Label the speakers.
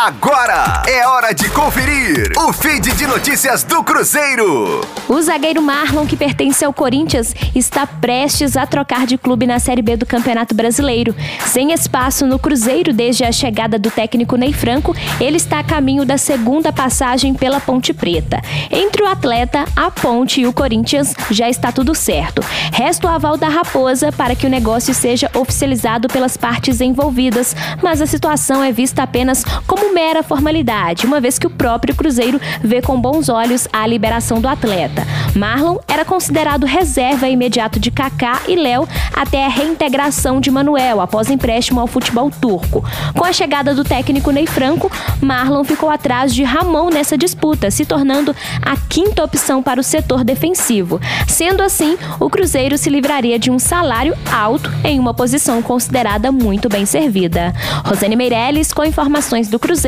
Speaker 1: Agora é hora de conferir o feed de notícias do Cruzeiro.
Speaker 2: O zagueiro Marlon, que pertence ao Corinthians, está prestes a trocar de clube na Série B do Campeonato Brasileiro. Sem espaço no Cruzeiro desde a chegada do técnico Ney Franco, ele está a caminho da segunda passagem pela Ponte Preta. Entre o atleta, a Ponte e o Corinthians já está tudo certo. Resta o aval da Raposa para que o negócio seja oficializado pelas partes envolvidas, mas a situação é vista apenas como mera formalidade, uma vez que o próprio Cruzeiro vê com bons olhos a liberação do atleta. Marlon era considerado reserva imediato de Kaká e Léo até a reintegração de Manuel após empréstimo ao futebol turco. Com a chegada do técnico Ney Franco, Marlon ficou atrás de Ramon nessa disputa, se tornando a quinta opção para o setor defensivo. Sendo assim, o Cruzeiro se livraria de um salário alto em uma posição considerada muito bem servida. Rosane Meirelles com informações do Cruzeiro